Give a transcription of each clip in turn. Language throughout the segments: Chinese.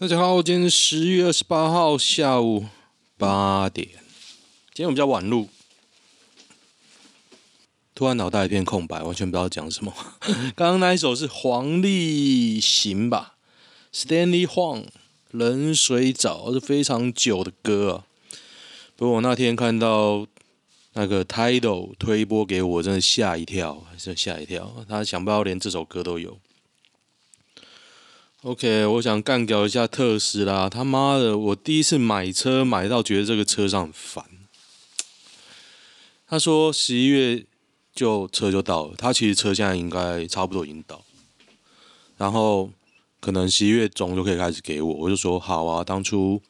大家好，今天是十月二十八号下午八点。今天我们比较晚录，突然脑袋一片空白，完全不知道讲什么。刚刚那一首是黄立行吧，Stanley Huang，冷水澡是非常久的歌啊。不过我那天看到那个 Title 推播给我，真的吓一跳，真的吓一跳。他想不到连这首歌都有。OK，我想干掉一下特斯拉。他妈的，我第一次买车买到觉得这个车上很烦。他说十一月就车就到了，他其实车现在应该差不多已经到，然后可能十一月中就可以开始给我。我就说好啊，当初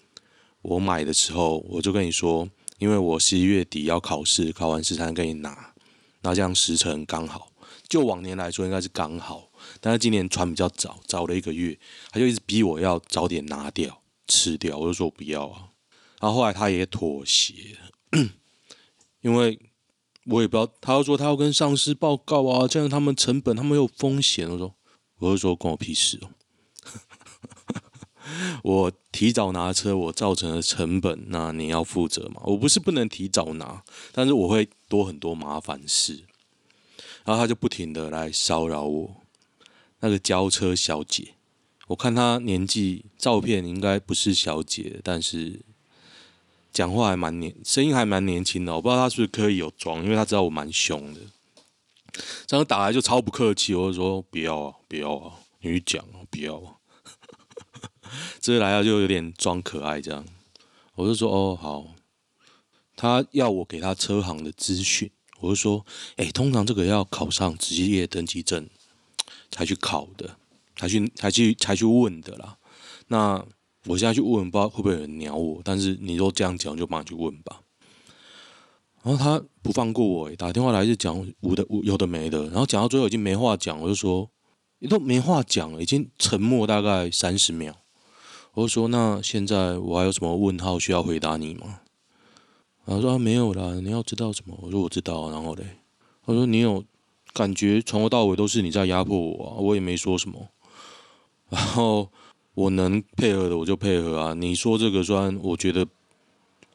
我买的时候我就跟你说，因为我十一月底要考试，考完试才能给你拿，那这样时程刚好，就往年来说应该是刚好。但是今年传比较早，早了一个月，他就一直逼我要早点拿掉吃掉，我就说我不要啊。然后后来他也妥协，因为我也不知道，他又说他要跟上司报告啊，这样他们成本他们有风险。我说，我就说关我屁事哦。我提早拿车，我造成的成本，那你要负责嘛？我不是不能提早拿，但是我会多很多麻烦事。然后他就不停的来骚扰我。那个交车小姐，我看她年纪，照片应该不是小姐，但是讲话还蛮年，声音还蛮年轻的。我不知道她是不是刻意有装，因为她知道我蛮凶的。这样打来就超不客气，我就说不要啊，不要啊，你去讲啊，不要啊。这来了就有点装可爱这样，我就说哦好。他要我给他车行的资讯，我就说哎，通常这个要考上职业登记证。才去考的，才去才去才去问的啦。那我现在去问，不知道会不会有人鸟我。但是你都这样讲，就帮你去问吧。然后他不放过我，打电话来就讲无的无有的没的。然后讲到最后已经没话讲，我就说你都没话讲了，已经沉默大概三十秒。我就说那现在我还有什么问号需要回答你吗？然后说没有啦，你要知道什么？我说我知道。然后嘞，他说你有。感觉从头到尾都是你在压迫我啊，我也没说什么。然后我能配合的我就配合啊。你说这个虽然我觉得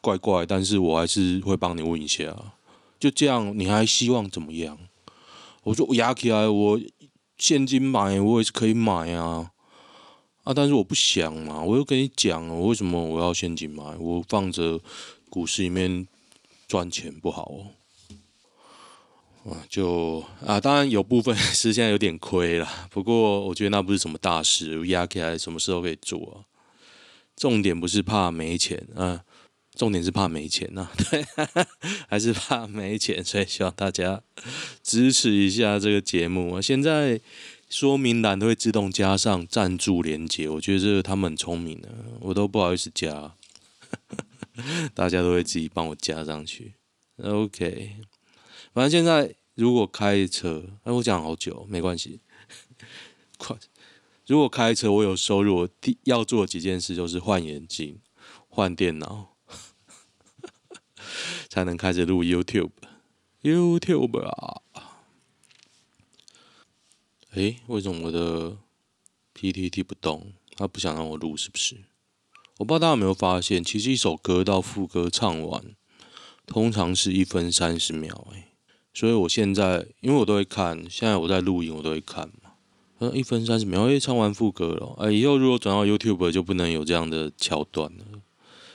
怪怪，但是我还是会帮你问一下。就这样，你还希望怎么样？我说我压起来，我现金买我也是可以买啊。啊，但是我不想嘛，我又跟你讲，我为什么我要现金买？我放着股市里面赚钱不好哦。就啊，当然有部分 是现在有点亏了，不过我觉得那不是什么大事，压起来什么事都可以做啊。重点不是怕没钱啊，重点是怕没钱呐，对，还是怕没钱，所以希望大家支持一下这个节目啊。现在说明栏都会自动加上赞助连接，我觉得这个他们很聪明的，我都不好意思加，大家都会自己帮我加上去。OK。反正现在如果开车，哎，我讲好久，没关系。快，如果开车我有收入，我第要做几件事就是换眼镜、换电脑，才能开始录 YouTube。YouTube 啊！哎，为什么我的 PTT 不动？他不想让我录，是不是？我不知道大家有没有发现，其实一首歌到副歌唱完，通常是一分三十秒，哎。所以我现在，因为我都会看，现在我在录音，我都会看嘛。嗯，一分三十秒，哎，唱完副歌了。哎，以后如果转到 YouTube 就不能有这样的桥段了，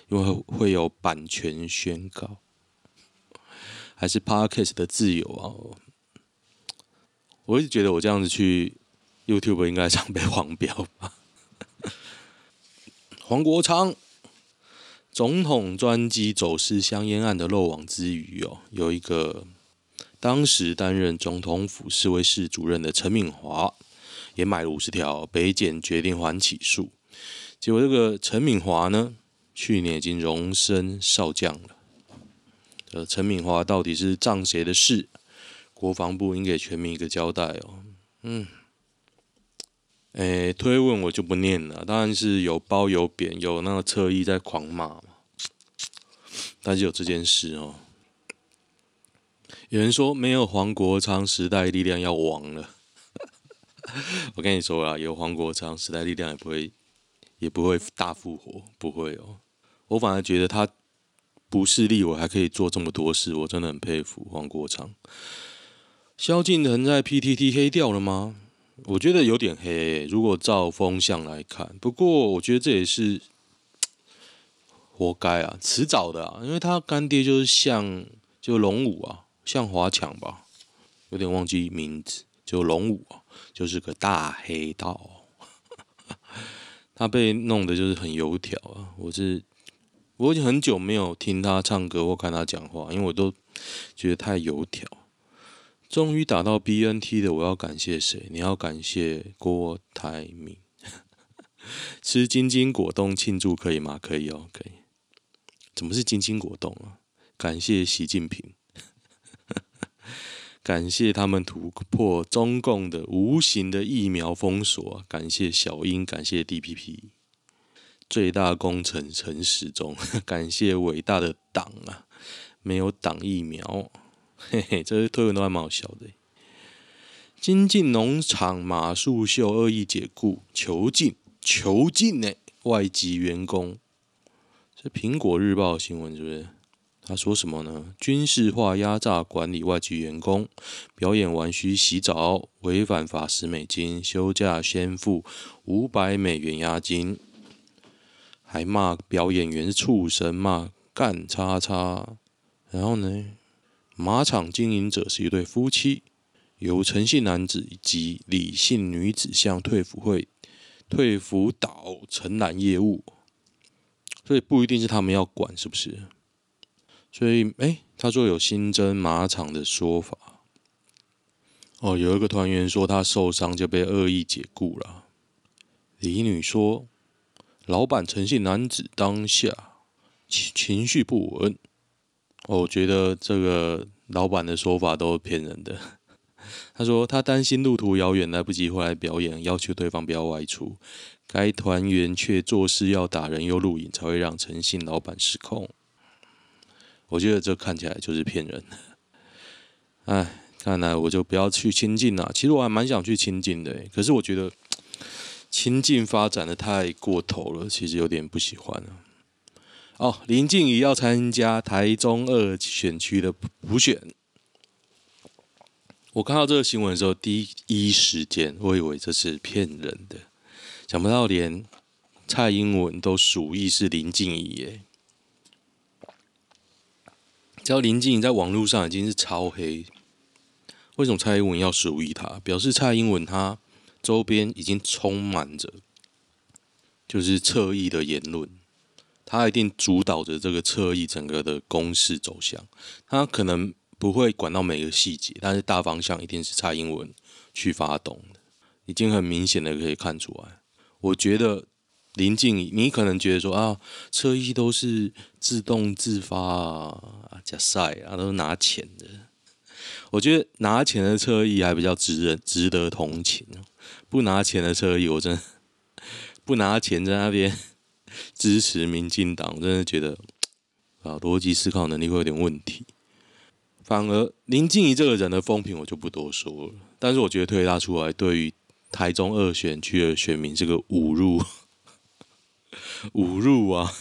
因为会有版权宣告，还是 Podcast 的自由啊。我一直觉得我这样子去 YouTube 应该常被黄标吧。黄国昌总统专机走私香烟案的漏网之鱼哦，有一个。当时担任总统府侍卫室主任的陈敏华也买了五十条，北检决定缓起诉。结果这个陈敏华呢，去年已经荣升少将了。呃，陈敏华到底是仗谁的势？国防部应给全民一个交代哦。嗯，诶，推文我就不念了，当然是有褒有贬，有那个侧翼在狂骂嘛。但是有这件事哦。有人说没有黄国昌，时代力量要亡了。我跟你说啊，有黄国昌，时代力量也不会也不会大复活，不会哦。我反而觉得他不是立委还可以做这么多事，我真的很佩服黄国昌。萧敬腾在 PTT 黑掉了吗？我觉得有点黑，如果照风向来看。不过我觉得这也是活该啊，迟早的啊，因为他干爹就是像就龙五啊，向华强吧，有点忘记名字，就龙五啊，就是个大黑道。他被弄得就是很油条啊！我是我已经很久没有听他唱歌或看他讲话，因为我都觉得太油条。终于打到 BNT 的，我要感谢谁？你要感谢郭台铭。吃金金果冻庆祝可以吗？可以哦，可以。怎么是金金果冻啊？感谢习近平，感谢他们突破中共的无形的疫苗封锁，感谢小英，感谢 DPP，最大功臣陈时中，感谢伟大的党啊，没有党疫苗。嘿嘿，这些推文都还蛮好笑的。精进农场马术秀恶意解雇囚禁囚禁呢外籍员工，这苹果日报新闻是不是？他说什么呢？军事化压榨管理外籍员工，表演完需洗澡，违反法十美金，休假先付五百美元押金，还骂表演员是畜生，骂干叉叉，然后呢？马场经营者是一对夫妻，由陈姓男子以及李姓女子向退服会、退服岛承揽业务，所以不一定是他们要管，是不是？所以，哎，他说有新增马场的说法。哦，有一个团员说他受伤就被恶意解雇了。李女说，老板诚信男子当下情情绪不稳。我觉得这个老板的说法都是骗人的。他说他担心路途遥远来不及回来表演，要求对方不要外出。该团员却做事要打人又录影，才会让诚信老板失控。我觉得这看起来就是骗人。哎，看来我就不要去亲近了。其实我还蛮想去亲近的，可是我觉得亲近发展的太过头了，其实有点不喜欢了。哦，林静怡要参加台中二选区的补选。我看到这个新闻的时候，第一时间我以为这是骗人的，想不到连蔡英文都属意是林静怡耶。只要林静仪在网络上已经是超黑，为什么蔡英文要属意他？表示蔡英文他周边已经充满着就是侧翼的言论。他一定主导着这个侧翼整个的攻势走向，他可能不会管到每个细节，但是大方向一定是蔡英文去发动的，已经很明显的可以看出来。我觉得林静怡，你可能觉得说啊，车衣都是自动自发啊，假赛啊，都是拿钱的。我觉得拿钱的车衣还比较值得值得同情，不拿钱的车衣，我真的 不拿钱在那边。支持民进党，真的觉得啊，逻辑思考能力会有点问题。反而林静怡这个人的风评我就不多说了，但是我觉得推他出来，对于台中二选区的选民是个侮辱，侮辱啊！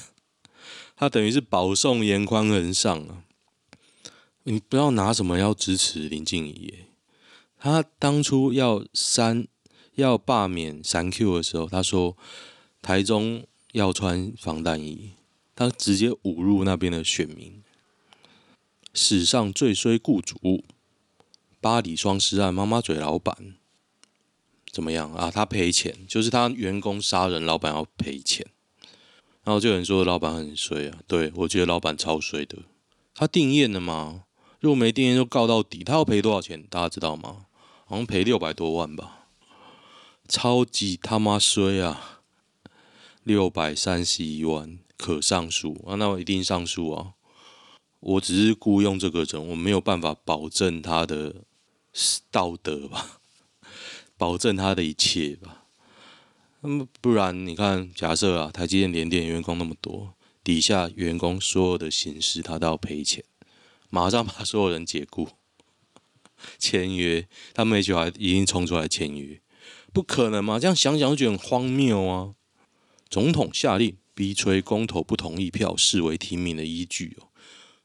他等于是保送颜宽恒上啊！你不要拿什么要支持林静怡耶，他当初要删要罢免三 Q 的时候，他说台中。要穿防弹衣，他直接侮辱那边的选民。史上最衰雇主，八里双尸案妈妈嘴老板怎么样啊？他赔钱，就是他员工杀人，老板要赔钱。然后就有人说老板很衰啊，对，我觉得老板超衰的。他定谳了吗？如果没定谳就告到底，他要赔多少钱？大家知道吗？好像赔六百多万吧，超级他妈衰啊！六百三十一万可上诉啊，那我一定上诉啊！我只是雇佣这个人，我没有办法保证他的道德吧，保证他的一切吧。那么不然，你看，假设啊，台积电、联电员工那么多，底下员工所有的形式他都要赔钱，马上把所有人解雇，签约，他们 HR 已经冲出来签约，不可能嘛？这样想想就很荒谬啊！总统下令逼催公投不同意票视为提名的依据哦。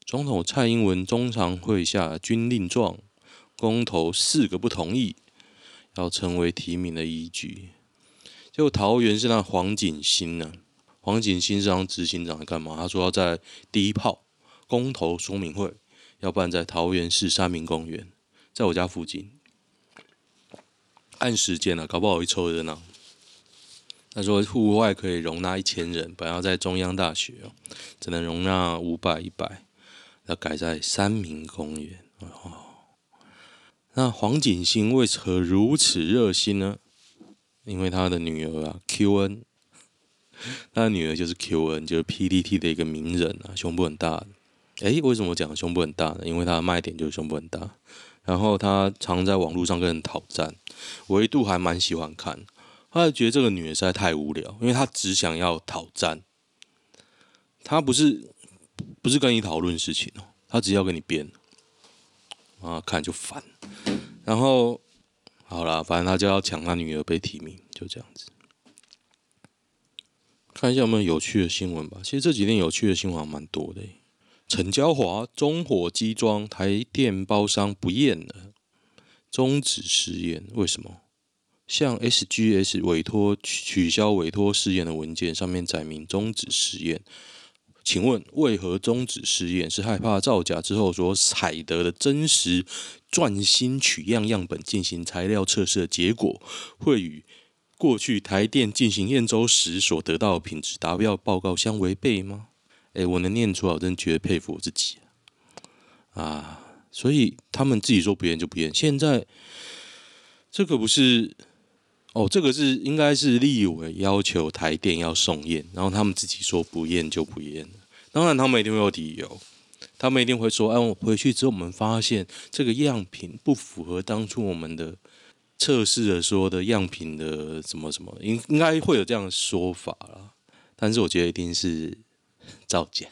总统蔡英文中常会下军令状，公投四个不同意，要成为提名的依据。结果桃园是那黄锦星呢？黄锦星是当执行长来干嘛？他说要在第一炮公投说明会要办在桃园市三民公园，在我家附近。按时间了，搞不好会凑热闹。他说户外可以容纳一千人，本要在中央大学哦，只能容纳五百、一百，要改在三民公园哦。那黄锦星为何如此热心呢？因为他的女儿啊，Q N，他的女儿就是 Q N，就是 PDT 的一个名人啊，胸部很大。诶，为什么我讲胸部很大呢？因为他的卖点就是胸部很大。然后他常在网络上跟人讨战，我一度还蛮喜欢看。后来觉得这个女的实在太无聊，因为她只想要讨战，她不是不是跟你讨论事情哦，她只要跟你编，啊，看就烦。然后。好啦，反正他就要抢他女儿被提名，就这样子。看一下有没有有趣的新闻吧。其实这几天有趣的新闻蛮多的。陈娇华中火机装，台电包商不验了，终止试验。为什么？向 SGS 委托取消委托试验的文件上面载明终止试验。请问为何终止试验？是害怕造假之后所采得的真实钻芯取样样本进行材料测试的结果，会与过去台电进行验收时所得到品质达标报告相违背吗？诶，我能念出来，我真觉得佩服我自己啊！所以他们自己说不验就不验。现在这个不是哦，这个是应该是立委要求台电要送验，然后他们自己说不验就不验。当然，他们一定会有理由，他们一定会说：“哎，我回去之后，我们发现这个样品不符合当初我们的测试的说的样品的什么什么，应应该会有这样的说法啦。但是我觉得一定是造假，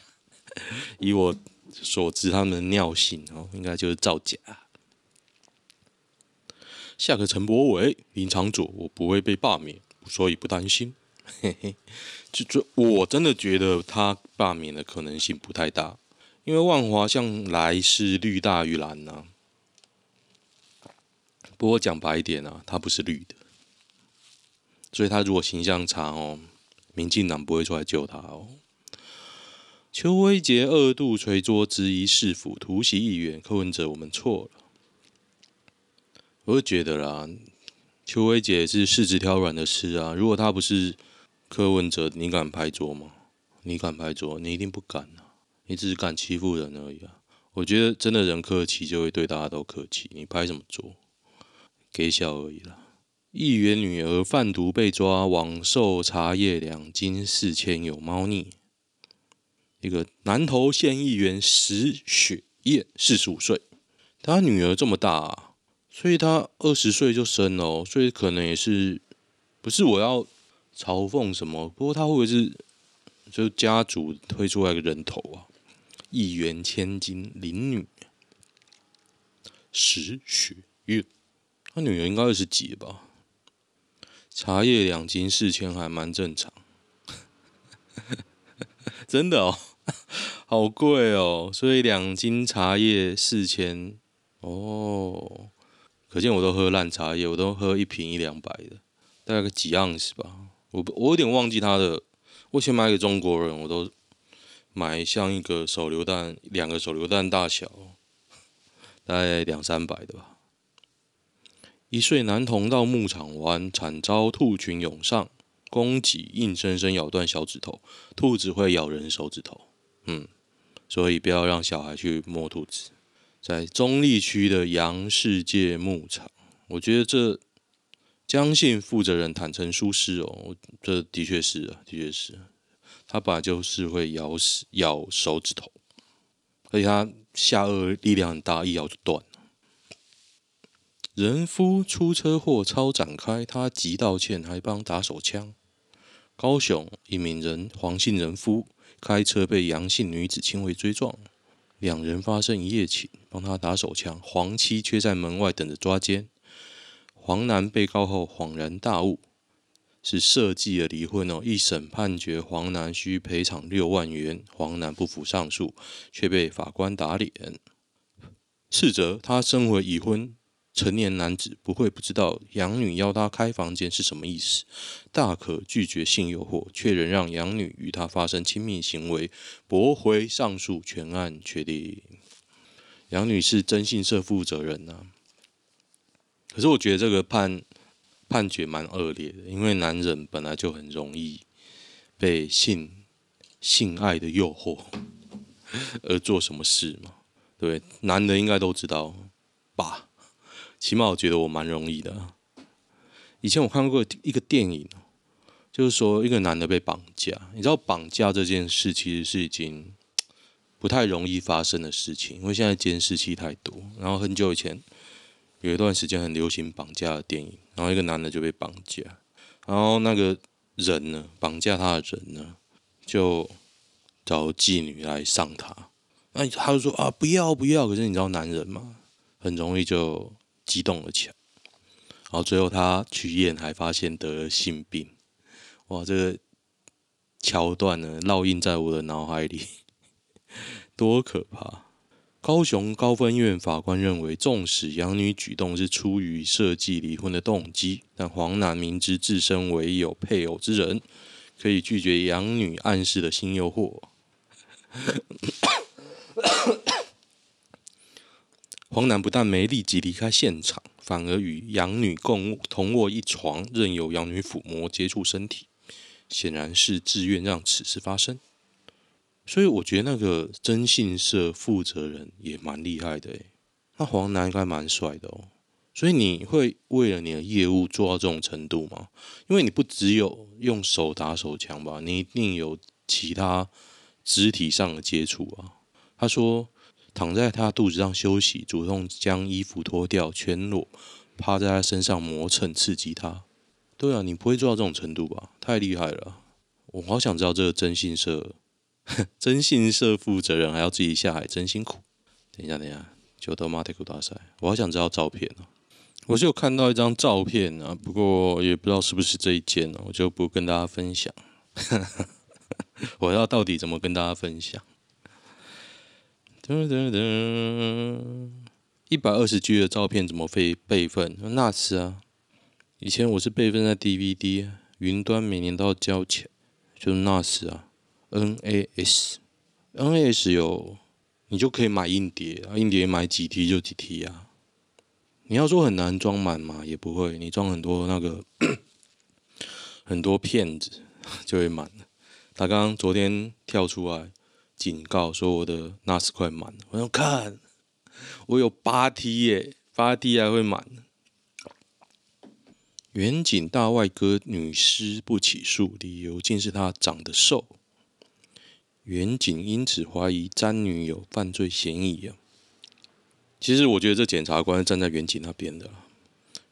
以我所知，他们的尿性哦，应该就是造假。下个陈柏伟，林昶佐，我不会被罢免，所以不担心。嘿嘿。就就我真的觉得他罢免的可能性不太大，因为万华向来是绿大于蓝呐、不过讲白一点啊，他不是绿的，所以他如果形象差哦，民进党不会出来救他哦。邱威杰二度捶桌质疑市府突袭议员，柯文哲我们错了。我就觉得啦，邱薇姐是柿子挑软的吃啊，如果她不是。柯文哲，你敢拍桌吗？你敢拍桌？你一定不敢啊！你只是敢欺负人而已啊！我觉得真的人客气，就会对大家都客气。你拍什么桌？给小而已啦。议员女儿贩毒被抓，网售茶叶两斤四千有猫腻。一个南投县议员石雪燕，四十五岁，他女儿这么大，所以他二十岁就生了，所以可能也是不是我要。嘲讽什么？不过他会不会是就家族推出来的人头啊？一元千金林女石雪月，他女儿应该二十几吧？茶叶两斤四千还蛮正常，真的哦，好贵哦。所以两斤茶叶四千哦，可见我都喝烂茶叶，我都喝一瓶一两百的，大概个几盎司吧。我我有点忘记他的，我以前买给中国人，我都买像一个手榴弹，两个手榴弹大小，大概两三百的吧。一岁男童到牧场玩，惨遭兔群涌上攻击，硬生生咬断小指头。兔子会咬人手指头，嗯，所以不要让小孩去摸兔子。在中坜区的杨世界牧场，我觉得这。江姓负责人坦承疏失哦，这的确是啊，的确是，他本来就是会咬死咬手指头，而且他下颚力量很大，一咬就断。人夫出车祸超展开，他急道歉还帮打手枪。高雄一名人黄姓人夫开车被杨姓女子轻微追撞，两人发生一夜情，帮他打手枪，黄妻却在门外等着抓奸。黄男被告后恍然大悟，是设计了离婚哦。一审判决黄男需赔偿六万元，黄男不服上诉，却被法官打脸。次则他身为已婚成年男子，不会不知道养女邀他开房间是什么意思，大可拒绝性诱惑，却仍让养女与他发生亲密行为，驳回上诉，全案确定。养女士征信社负责人呐、啊，可是我觉得这个判。判决蛮恶劣的，因为男人本来就很容易被性性爱的诱惑而做什么事嘛，对，男的应该都知道吧？起码我觉得我蛮容易的。以前我看过一个电影，就是说一个男的被绑架，你知道绑架这件事其实是已经不太容易发生的事情，因为现在监视器太多。然后很久以前。有一段时间很流行绑架的电影，然后一个男的就被绑架，然后那个人呢，绑架他的人呢，就找妓女来上他，那他就说啊不要不要，可是你知道男人嘛，很容易就激动了起来，然后最后他去验还发现得了性病，哇，这个桥段呢烙印在我的脑海里，多可怕！高雄高分院法官认为，纵使养女举动是出于设计离婚的动机，但黄男明知自身为有配偶之人，可以拒绝养女暗示的性诱惑。黄男不但没立即离开现场，反而与养女共同卧一床，任由养女抚摸接触身体，显然是自愿让此事发生。所以我觉得那个征信社负责人也蛮厉害的诶，那黄男应该蛮帅的哦。所以你会为了你的业务做到这种程度吗？因为你不只有用手打手枪吧，你一定有其他肢体上的接触啊。他说躺在他肚子上休息，主动将衣服脱掉，全裸趴在他身上磨蹭刺激他。对啊，你不会做到这种程度吧？太厉害了！我好想知道这个征信社。征信社负责人还要自己下海，真辛苦。等一下，等一下，就到马特库大赛，我好想知道照片哦。我就有看到一张照片啊，不过也不知道是不是这一件哦，我就不跟大家分享。我要到底怎么跟大家分享？噔噔噔，一百二十 G 的照片怎么备备份？那是啊，以前我是备份在 DVD，云端每年都要交钱，就是那时啊。NAS，NAS 有，你就可以买硬碟啊，硬碟买几 T 就几 T 啊。你要说很难装满嘛，也不会，你装很多那个 很多片子 就会满了。他刚刚昨天跳出来警告说我的 NAS 快满了，我要看，我有八 T 耶，八 T 还会满。远景大外哥女尸不起诉，理由竟是她长得瘦。远景因此怀疑詹女有犯罪嫌疑啊！其实我觉得这检察官站在远景那边的，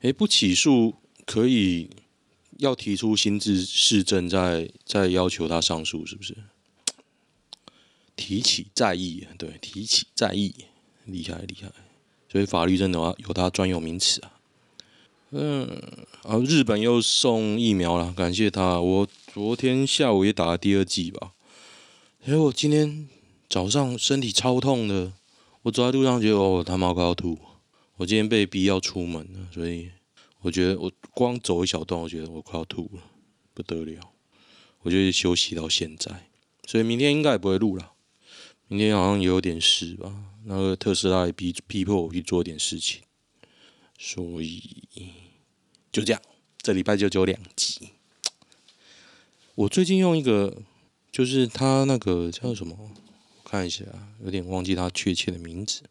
诶，不起诉可以要提出新制事证，再再要求他上诉，是不是？提起再议，对，提起再议，厉害厉害！所以法律真的有有它专有名词啊。嗯，啊，日本又送疫苗了，感谢他。我昨天下午也打了第二剂吧。哎，我今天早上身体超痛的，我走在路上觉得哦，他妈快要吐。我今天被逼要出门了，所以我觉得我光走一小段，我觉得我快要吐了，不得了。我就休息到现在，所以明天应该也不会录了。明天好像也有点事吧，那个特斯拉也逼逼迫我去做点事情，所以就这样，这礼拜就只有两集。我最近用一个。就是他那个叫什么？我看一下，有点忘记他确切的名字。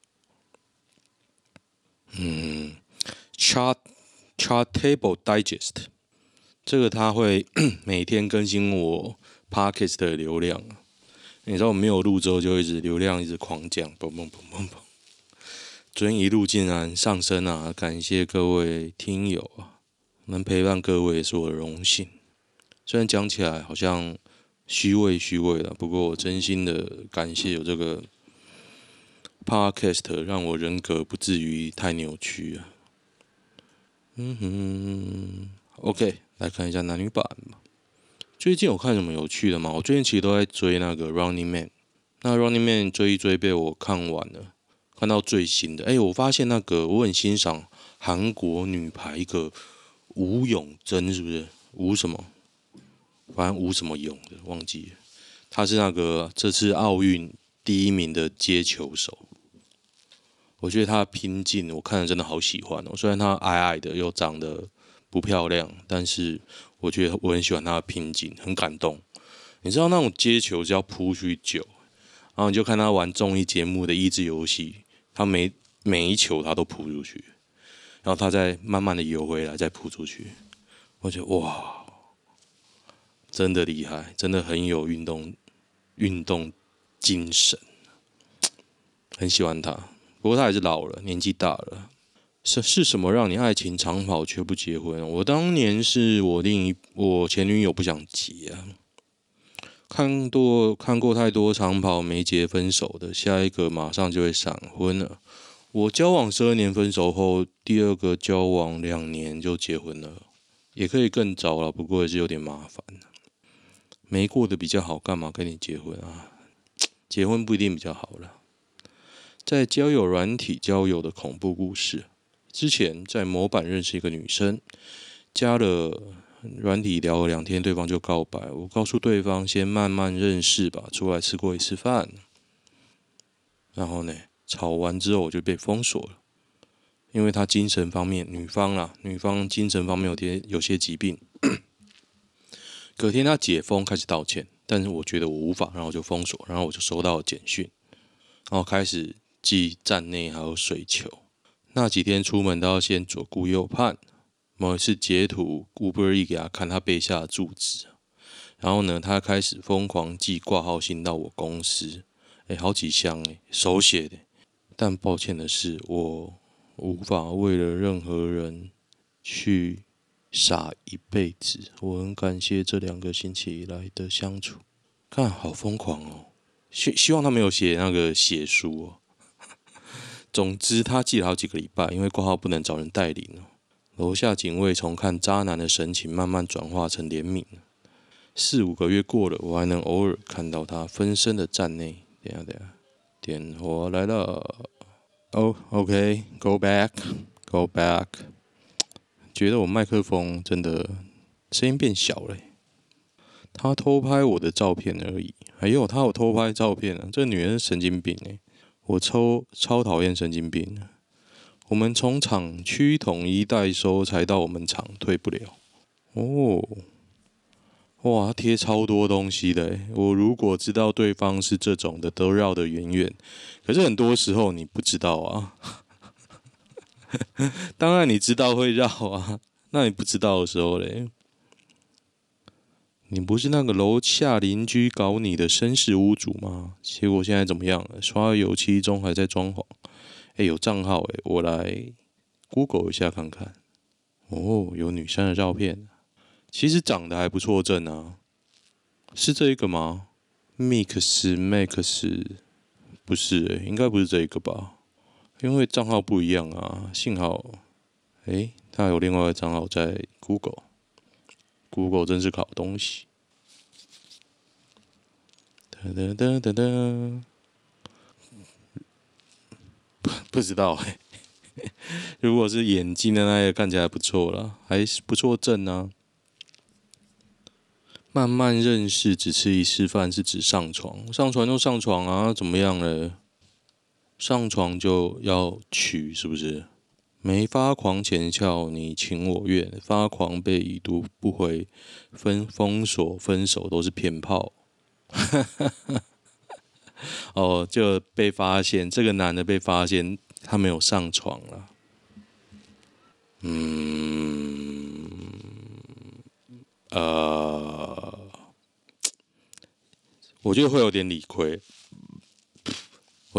嗯，Chart Chartable Digest，这个他会 每天更新我 Podcast 的流量。你知道我没有录之后，就一直流量一直狂降，嘣嘣嘣嘣嘣。昨天一路竟然上升啊！感谢各位听友啊，能陪伴各位是我的荣幸。虽然讲起来好像。虚伪虚伪了，不过我真心的感谢有这个 podcast，让我人格不至于太扭曲啊。嗯哼，OK，来看一下男女版吧。最近有看什么有趣的吗？我最近其实都在追那个《Running Man》，那《Running Man》追一追被我看完了，看到最新的。哎，我发现那个我很欣赏韩国女排一个吴永贞，是不是吴什么？反正吴什么永的忘记了。她是那个这次奥运第一名的接球手。我觉得他的拼劲，我看了真的好喜欢哦。虽然他矮矮的，又长得不漂亮，但是我觉得我很喜欢他的拼劲，很感动。你知道那种接球是要扑出去久，然后你就看他玩综艺节目的益智游戏，他每每一球他都扑出去，然后他再慢慢的游回来，再扑出去。我觉得哇，真的厉害，真的很有运动运动精神，很喜欢他。不过他还是老了，年纪大了。是是什么让你爱情长跑却不结婚？我当年是我另一我前女友不想结啊，看多看过太多长跑没结分手的，下一个马上就会闪婚了。我交往十二年分手后，第二个交往两年就结婚了，也可以更早了，不过也是有点麻烦。没过得比较好，干嘛跟你结婚啊？结婚不一定比较好了。在交友软体交友的恐怖故事。之前在某版认识一个女生，加了软体聊了两天，对方就告白。我告诉对方先慢慢认识吧，出来吃过一次饭。然后呢，吵完之后我就被封锁了，因为她精神方面，女方啊，女方精神方面有点有些疾病。隔天他解封开始道歉，但是我觉得我无法，然后就封锁，然后我就收到了简讯，然后开始。寄站内还有水球，那几天出门都要先左顾右盼。某一次截图 Uber Eats 给他看他背下的住址，然后呢，他开始疯狂寄挂号信到我公司，哎，好几箱哎，手写的。但抱歉的是，我无法为了任何人去傻一辈子。我很感谢这两个星期以来的相处，看好疯狂哦。希希望他没有写那个血书哦。总之，他记了好几个礼拜，因为挂号不能找人代理。楼下警卫从看渣男的神情慢慢转化成怜悯。四五个月过了，我还能偶尔看到他分身的站内。等下等下，点火来了。哦，OK，Go back，Go back。觉得我麦克风真的声音变小了。他偷拍我的照片而已。还有，他有偷拍照片啊！这个女人是神经病哎。我超超讨厌神经病。我们从厂区统一代收，才到我们厂退不了。哦，哇，贴超多东西的。我如果知道对方是这种的，都绕得远远。可是很多时候你不知道啊。当然你知道会绕啊，那你不知道的时候嘞？你不是那个楼下邻居搞你的绅士屋主吗？结果现在怎么样了？刷油漆中还在装潢。哎，有账号哎，我来 Google 一下看看。哦，有女生的照片，其实长得还不错，正啊。是这一个吗？Mix Max 不是哎，应该不是这一个吧？因为账号不一样啊。幸好，哎，他有另外一个账号在 Google。Google 真是好东西。哒哒哒哒哒，不不知道哎。如果是眼睛的那个，看起来不错了，还是不错正啊。慢慢认识，只吃一次饭是指上床，上床就上床啊，怎么样了？上床就要娶，是不是？没发狂前翘，你情我愿；发狂被已读不回，分封锁分手都是骗炮。哦，就被发现，这个男的被发现他没有上床了。嗯，呃，我觉得会有点理亏，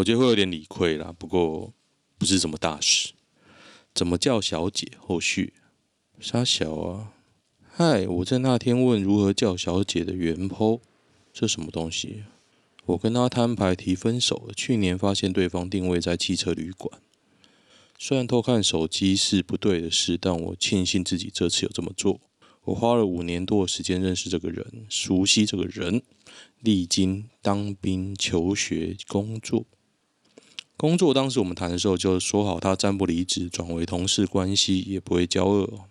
我觉得会有点理亏啦。不过不是什么大事。怎么叫小姐？后续杀小啊！嗨，我在那天问如何叫小姐的原 po，这什么东西？我跟他摊牌提分手了。去年发现对方定位在汽车旅馆，虽然偷看手机是不对的事，但我庆幸自己这次有这么做。我花了五年多的时间认识这个人，熟悉这个人，历经当兵、求学、工作。工作当时我们谈的时候就说好，他暂不离职，转为同事关系，也不会交恶。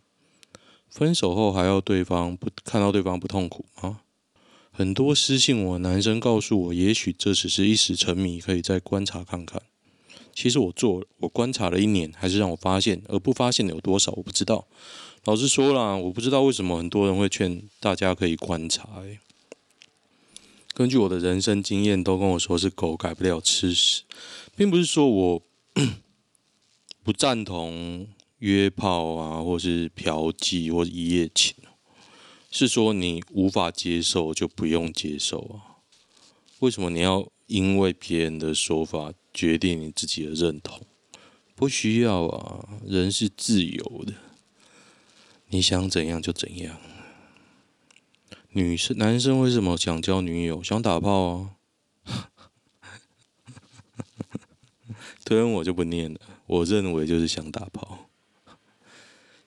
分手后还要对方不看到对方不痛苦吗？很多私信我男生告诉我，也许这只是一时沉迷，可以再观察看看。其实我做，我观察了一年，还是让我发现，而不发现的有多少，我不知道。老实说啦，我不知道为什么很多人会劝大家可以观察。欸，根据我的人生经验，都跟我说是狗改不了吃屎，并不是说我 不赞同约炮啊，或是嫖妓，或是一夜情，是说你无法接受就不用接受啊。为什么你要因为别人的说法决定你自己的认同？不需要啊，人是自由的。你想怎样就怎样。女生、男生为什么想交女友？想打炮啊。推文我就不念了。我认为就是想打炮。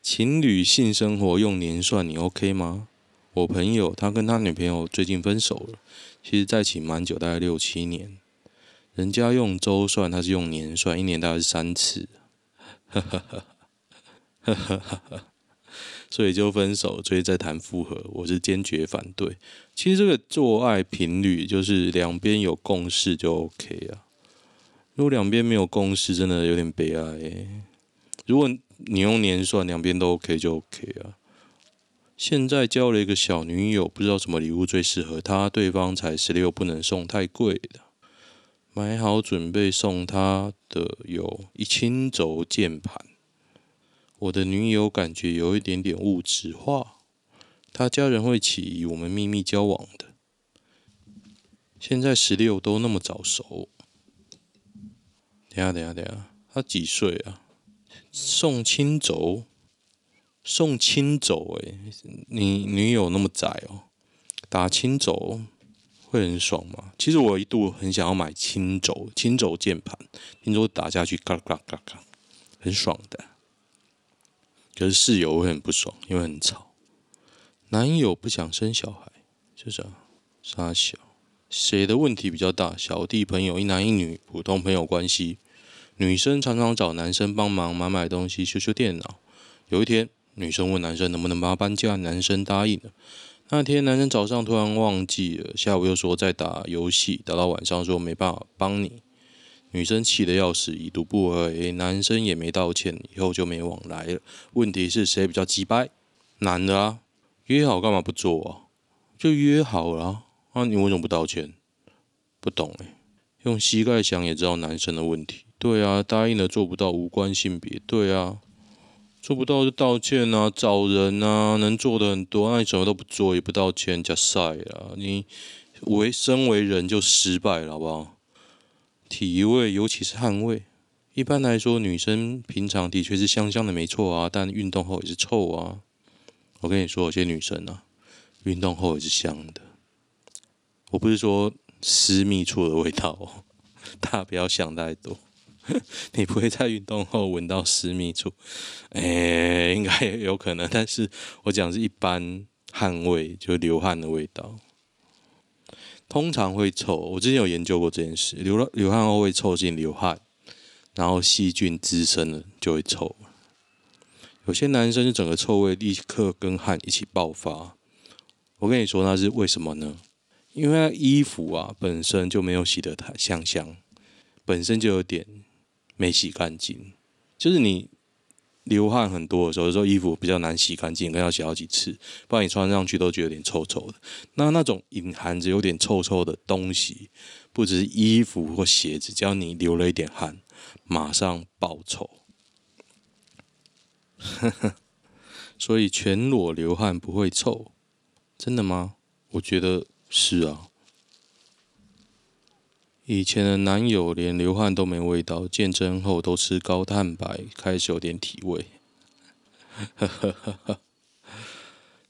情侣性生活用年算，你 OK 吗？我朋友他跟他女朋友最近分手了，其实在一起蛮久，大概六七年。人家用周算，他是用年算，一年大概是三次。哈哈哈，哈哈哈哈。所以就分手，所以再谈复合，我是坚决反对。其实这个做爱频率就是两边有共识就 OK 啊。如果两边没有共识，真的有点悲哀欸。如果你用年算，两边都 OK 就 OK 啊。现在交了一个小女友，不知道什么礼物最适合她，对方才十六，不能送太贵的。买好准备送她的有一轻轴键盘。我的女友感觉有一点点物质化，她家人会起疑我们秘密交往的。现在十六都那么早熟，等下等下等下，她几岁啊？送青轴，送青轴，哎，你女友那么窄哦，打青轴会很爽吗？其实我一度很想要买青轴，青轴键盘，听说打下去嘎嘎嘎嘎，很爽的。可是室友会很不爽，因为很吵。男友不想生小孩，就这样。杀小，谁的问题比较大？小弟朋友一男一女，普通朋友关系。女生常常找男生帮忙买买东西、修修电脑。有一天，女生问男生能不能帮她搬家，男生答应了。那天男生早上突然忘记了，下午又说在打游戏，打到晚上说没办法帮你。女生气得要死，已读不回，男生也没道歉，以后就没往来了。问题是谁比较鸡掰？男的啊，约好干嘛不做啊？就约好了啊，你为什么不道歉？不懂哎、用膝盖想也知道男生的问题。对啊，答应了做不到无关性别。对啊，做不到就道歉啊，找人啊，能做的很多，那你什么都不做也不道歉，加晒啊！你为身为人就失败了，好不好？体味，尤其是汗味。一般来说，女生平常的确是香香的，没错啊。但运动后也是臭啊。我跟你说，有些女生啊，运动后也是香的。我不是说私密处的味道哦，大家不要想太多。你不会在运动后闻到私密处？哎，应该也有可能。但是我讲是一般汗味，就流汗的味道。通常会臭，我之前有研究过这件事。流了流汗后会臭进流汗，然后细菌滋生了就会臭。有些男生是整个臭味立刻跟汗一起爆发。我跟你说那是为什么呢？因为衣服啊本身就没有洗得太香香，本身就有点没洗干净，就是你。流汗很多的时候，有时候衣服比较难洗干净，可能要洗好几次，不然你穿上去都觉得有点臭臭的。那那种隐含着有点臭臭的东西，不只是衣服或鞋子，只要你流了一点汗，马上爆臭。所以全裸流汗不会臭，真的吗？我觉得是啊。以前的男友连流汗都没味道，见真后都吃高蛋白，开始有点体味。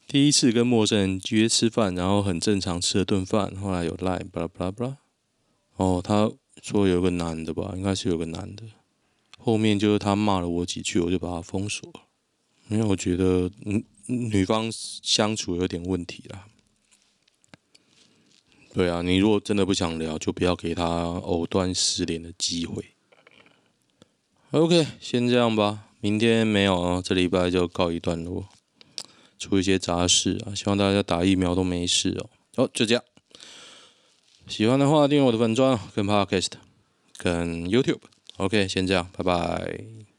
第一次跟陌生人约吃饭，然后很正常吃了顿饭，后来有赖，巴拉巴拉巴拉。哦，他说有个男的吧，应该是有个男的。后面就是他骂了我几句，我就把他封锁了。因为我觉得嗯女方相处有点问题啦。对啊，你如果真的不想聊，就不要给他藕断丝连的机会。OK，先这样吧，明天没有啊，这礼拜就告一段落。出一些杂事啊，希望大家打疫苗都没事哦。好，就这样。喜欢的话订阅我的粉专跟 Podcast，跟 YouTube。OK，先这样，拜拜。